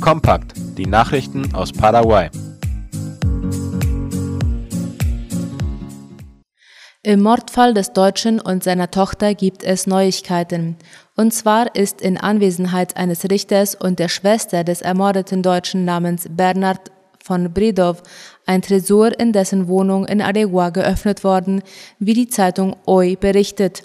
Kompakt, die Nachrichten aus Paraguay. Im Mordfall des Deutschen und seiner Tochter gibt es Neuigkeiten. Und zwar ist in Anwesenheit eines Richters und der Schwester des ermordeten Deutschen namens Bernhard von Bredov ein Tresor in dessen Wohnung in Aregua geöffnet worden, wie die Zeitung OI berichtet.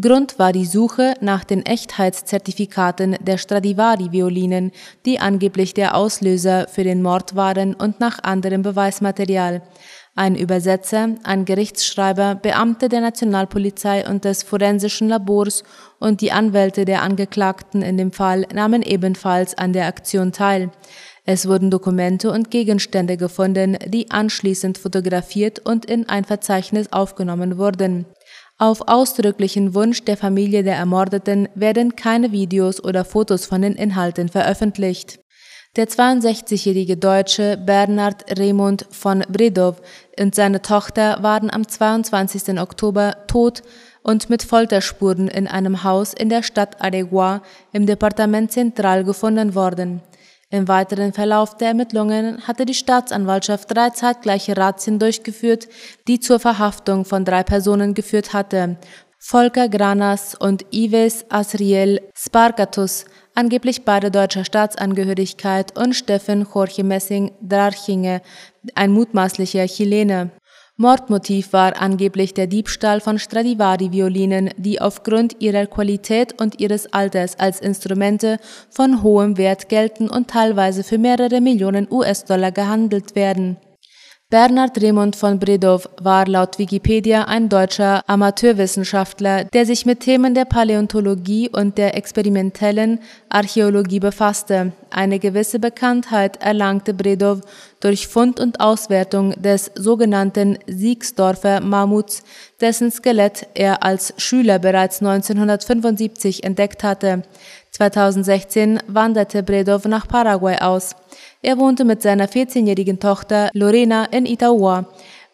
Grund war die Suche nach den Echtheitszertifikaten der Stradivari-Violinen, die angeblich der Auslöser für den Mord waren und nach anderem Beweismaterial. Ein Übersetzer, ein Gerichtsschreiber, Beamte der Nationalpolizei und des forensischen Labors und die Anwälte der Angeklagten in dem Fall nahmen ebenfalls an der Aktion teil. Es wurden Dokumente und Gegenstände gefunden, die anschließend fotografiert und in ein Verzeichnis aufgenommen wurden. Auf ausdrücklichen Wunsch der Familie der Ermordeten werden keine Videos oder Fotos von den Inhalten veröffentlicht. Der 62-jährige Deutsche Bernhard Raymond von Bredov und seine Tochter waren am 22. Oktober tot und mit Folterspuren in einem Haus in der Stadt Aregua im Departement Central gefunden worden. Im weiteren Verlauf der Ermittlungen hatte die Staatsanwaltschaft drei zeitgleiche Razzien durchgeführt, die zur Verhaftung von drei Personen geführt hatte. Volker Granas und Ives Asriel Spargatus, angeblich beide deutscher Staatsangehörigkeit, und Steffen Jorge Messing Drarchinge, ein mutmaßlicher Chilene. Mordmotiv war angeblich der Diebstahl von Stradivari-Violinen, die aufgrund ihrer Qualität und ihres Alters als Instrumente von hohem Wert gelten und teilweise für mehrere Millionen US-Dollar gehandelt werden Bernhard Raymond von Bredov war laut Wikipedia ein deutscher Amateurwissenschaftler, der sich mit Themen der Paläontologie und der experimentellen Archäologie befasste. Eine gewisse Bekanntheit erlangte Bredov durch Fund und Auswertung des sogenannten Siegsdorfer Mammuts, dessen Skelett er als Schüler bereits 1975 entdeckt hatte. 2016 wanderte Bredov nach Paraguay aus. Er wohnte mit seiner 14-jährigen Tochter Lorena in Itaúa.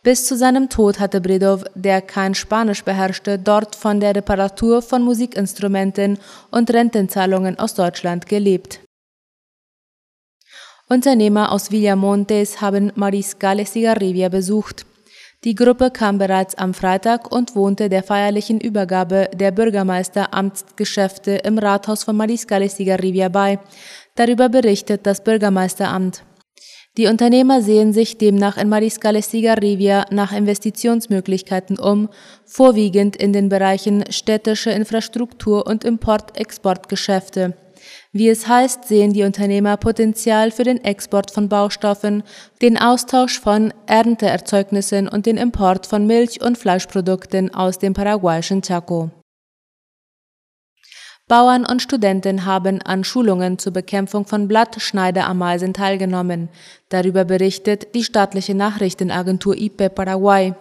Bis zu seinem Tod hatte Bredov, der kein Spanisch beherrschte, dort von der Reparatur von Musikinstrumenten und Rentenzahlungen aus Deutschland gelebt. Unternehmer aus Villamontes haben Mariscale Cigarrevia besucht. Die Gruppe kam bereits am Freitag und wohnte der feierlichen Übergabe der Bürgermeisteramtsgeschäfte im Rathaus von Mariscale Cigarrevia bei. Darüber berichtet das Bürgermeisteramt. Die Unternehmer sehen sich demnach in Mariscale Cigarrevia nach Investitionsmöglichkeiten um, vorwiegend in den Bereichen städtische Infrastruktur und Import-Export-Geschäfte. Wie es heißt, sehen die Unternehmer Potenzial für den Export von Baustoffen, den Austausch von Ernteerzeugnissen und den Import von Milch- und Fleischprodukten aus dem paraguayischen Chaco. Bauern und Studenten haben an Schulungen zur Bekämpfung von Blattschneiderameisen teilgenommen. Darüber berichtet die staatliche Nachrichtenagentur IP Paraguay.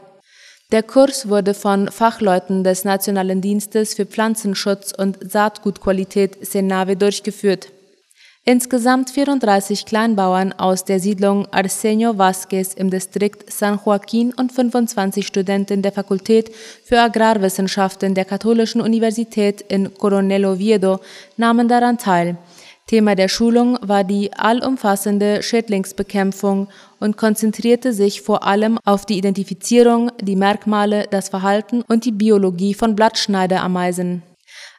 Der Kurs wurde von Fachleuten des Nationalen Dienstes für Pflanzenschutz und Saatgutqualität Senave durchgeführt. Insgesamt 34 Kleinbauern aus der Siedlung Arsenio Vázquez im Distrikt San Joaquín und 25 Studenten der Fakultät für Agrarwissenschaften der Katholischen Universität in Coronel Oviedo nahmen daran teil. Thema der Schulung war die allumfassende Schädlingsbekämpfung und konzentrierte sich vor allem auf die Identifizierung, die Merkmale, das Verhalten und die Biologie von Blattschneiderameisen.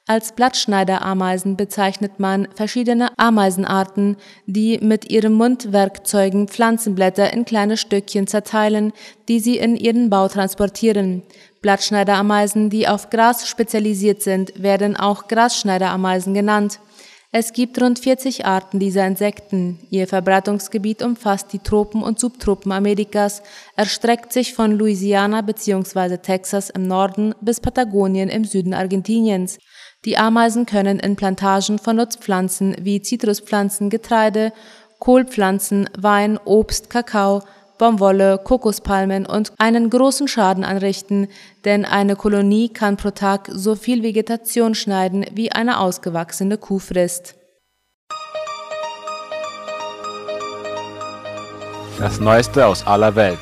Als Blattschneiderameisen bezeichnet man verschiedene Ameisenarten, die mit ihren Mundwerkzeugen Pflanzenblätter in kleine Stückchen zerteilen, die sie in ihren Bau transportieren. Blattschneiderameisen, die auf Gras spezialisiert sind, werden auch Grasschneiderameisen genannt. Es gibt rund 40 Arten dieser Insekten. Ihr Verbreitungsgebiet umfasst die Tropen und Subtropen Amerikas, erstreckt sich von Louisiana bzw. Texas im Norden bis Patagonien im Süden Argentiniens. Die Ameisen können in Plantagen von Nutzpflanzen wie Zitruspflanzen, Getreide, Kohlpflanzen, Wein, Obst, Kakao, Baumwolle, Kokospalmen und einen großen Schaden anrichten, denn eine Kolonie kann pro Tag so viel Vegetation schneiden, wie eine ausgewachsene Kuh frisst. Das Neueste aus aller Welt.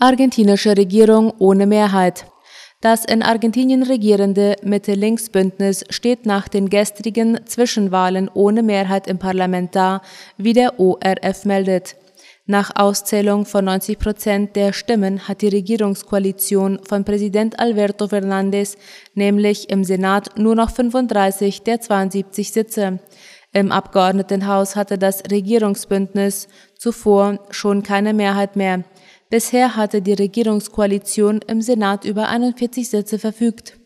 Argentinische Regierung ohne Mehrheit. Das in Argentinien regierende Mitte-Links-Bündnis steht nach den gestrigen Zwischenwahlen ohne Mehrheit im Parlament da, wie der ORF meldet. Nach Auszählung von 90 Prozent der Stimmen hat die Regierungskoalition von Präsident Alberto Fernández nämlich im Senat nur noch 35 der 72 Sitze. Im Abgeordnetenhaus hatte das Regierungsbündnis zuvor schon keine Mehrheit mehr. Bisher hatte die Regierungskoalition im Senat über 41 Sitze verfügt.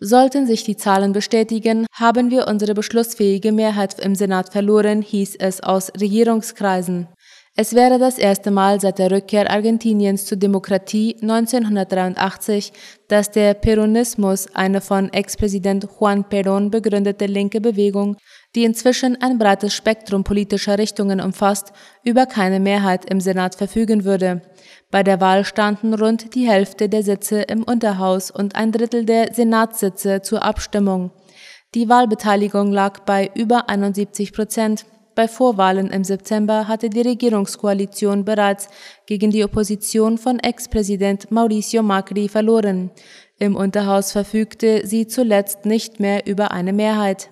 Sollten sich die Zahlen bestätigen, haben wir unsere beschlussfähige Mehrheit im Senat verloren, hieß es aus Regierungskreisen. Es wäre das erste Mal seit der Rückkehr Argentiniens zur Demokratie 1983, dass der Peronismus, eine von Ex-Präsident Juan Perón begründete linke Bewegung, die inzwischen ein breites Spektrum politischer Richtungen umfasst, über keine Mehrheit im Senat verfügen würde. Bei der Wahl standen rund die Hälfte der Sitze im Unterhaus und ein Drittel der Senatssitze zur Abstimmung. Die Wahlbeteiligung lag bei über 71 Prozent. Bei Vorwahlen im September hatte die Regierungskoalition bereits gegen die Opposition von Ex-Präsident Mauricio Macri verloren. Im Unterhaus verfügte sie zuletzt nicht mehr über eine Mehrheit.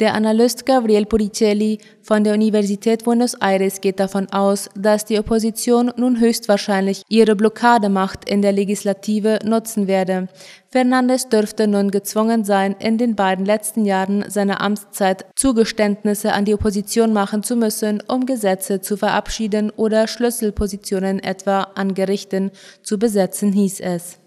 Der Analyst Gabriel Puricelli von der Universität Buenos Aires geht davon aus, dass die Opposition nun höchstwahrscheinlich ihre Blockademacht in der Legislative nutzen werde. Fernandes dürfte nun gezwungen sein, in den beiden letzten Jahren seiner Amtszeit Zugeständnisse an die Opposition machen zu müssen, um Gesetze zu verabschieden oder Schlüsselpositionen etwa an Gerichten zu besetzen, hieß es.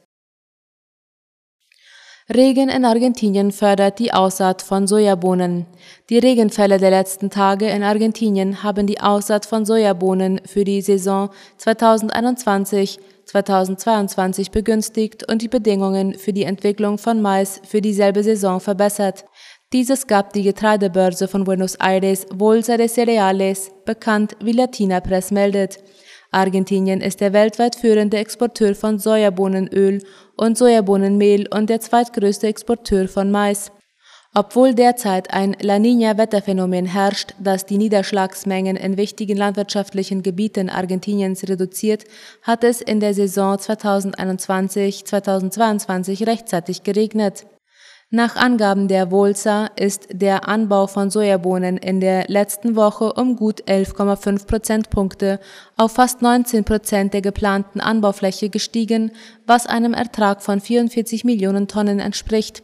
Regen in Argentinien fördert die Aussaat von Sojabohnen. Die Regenfälle der letzten Tage in Argentinien haben die Aussaat von Sojabohnen für die Saison 2021-2022 begünstigt und die Bedingungen für die Entwicklung von Mais für dieselbe Saison verbessert. Dieses gab die Getreidebörse von Buenos Aires Bolsa de Cereales, bekannt wie Latina Press meldet. Argentinien ist der weltweit führende Exporteur von Sojabohnenöl und Sojabohnenmehl und der zweitgrößte Exporteur von Mais. Obwohl derzeit ein La Niña-Wetterphänomen herrscht, das die Niederschlagsmengen in wichtigen landwirtschaftlichen Gebieten Argentiniens reduziert, hat es in der Saison 2021-2022 rechtzeitig geregnet. Nach Angaben der Volsa ist der Anbau von Sojabohnen in der letzten Woche um gut 11,5 Prozentpunkte auf fast 19 Prozent der geplanten Anbaufläche gestiegen, was einem Ertrag von 44 Millionen Tonnen entspricht.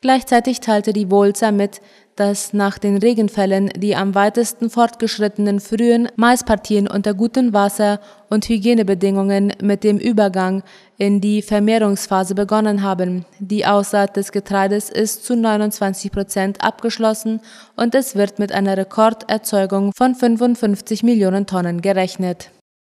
Gleichzeitig teilte die Volsa mit, dass nach den Regenfällen die am weitesten fortgeschrittenen frühen Maispartien unter guten Wasser- und Hygienebedingungen mit dem Übergang in die Vermehrungsphase begonnen haben. Die Aussaat des Getreides ist zu 29 Prozent abgeschlossen und es wird mit einer Rekorderzeugung von 55 Millionen Tonnen gerechnet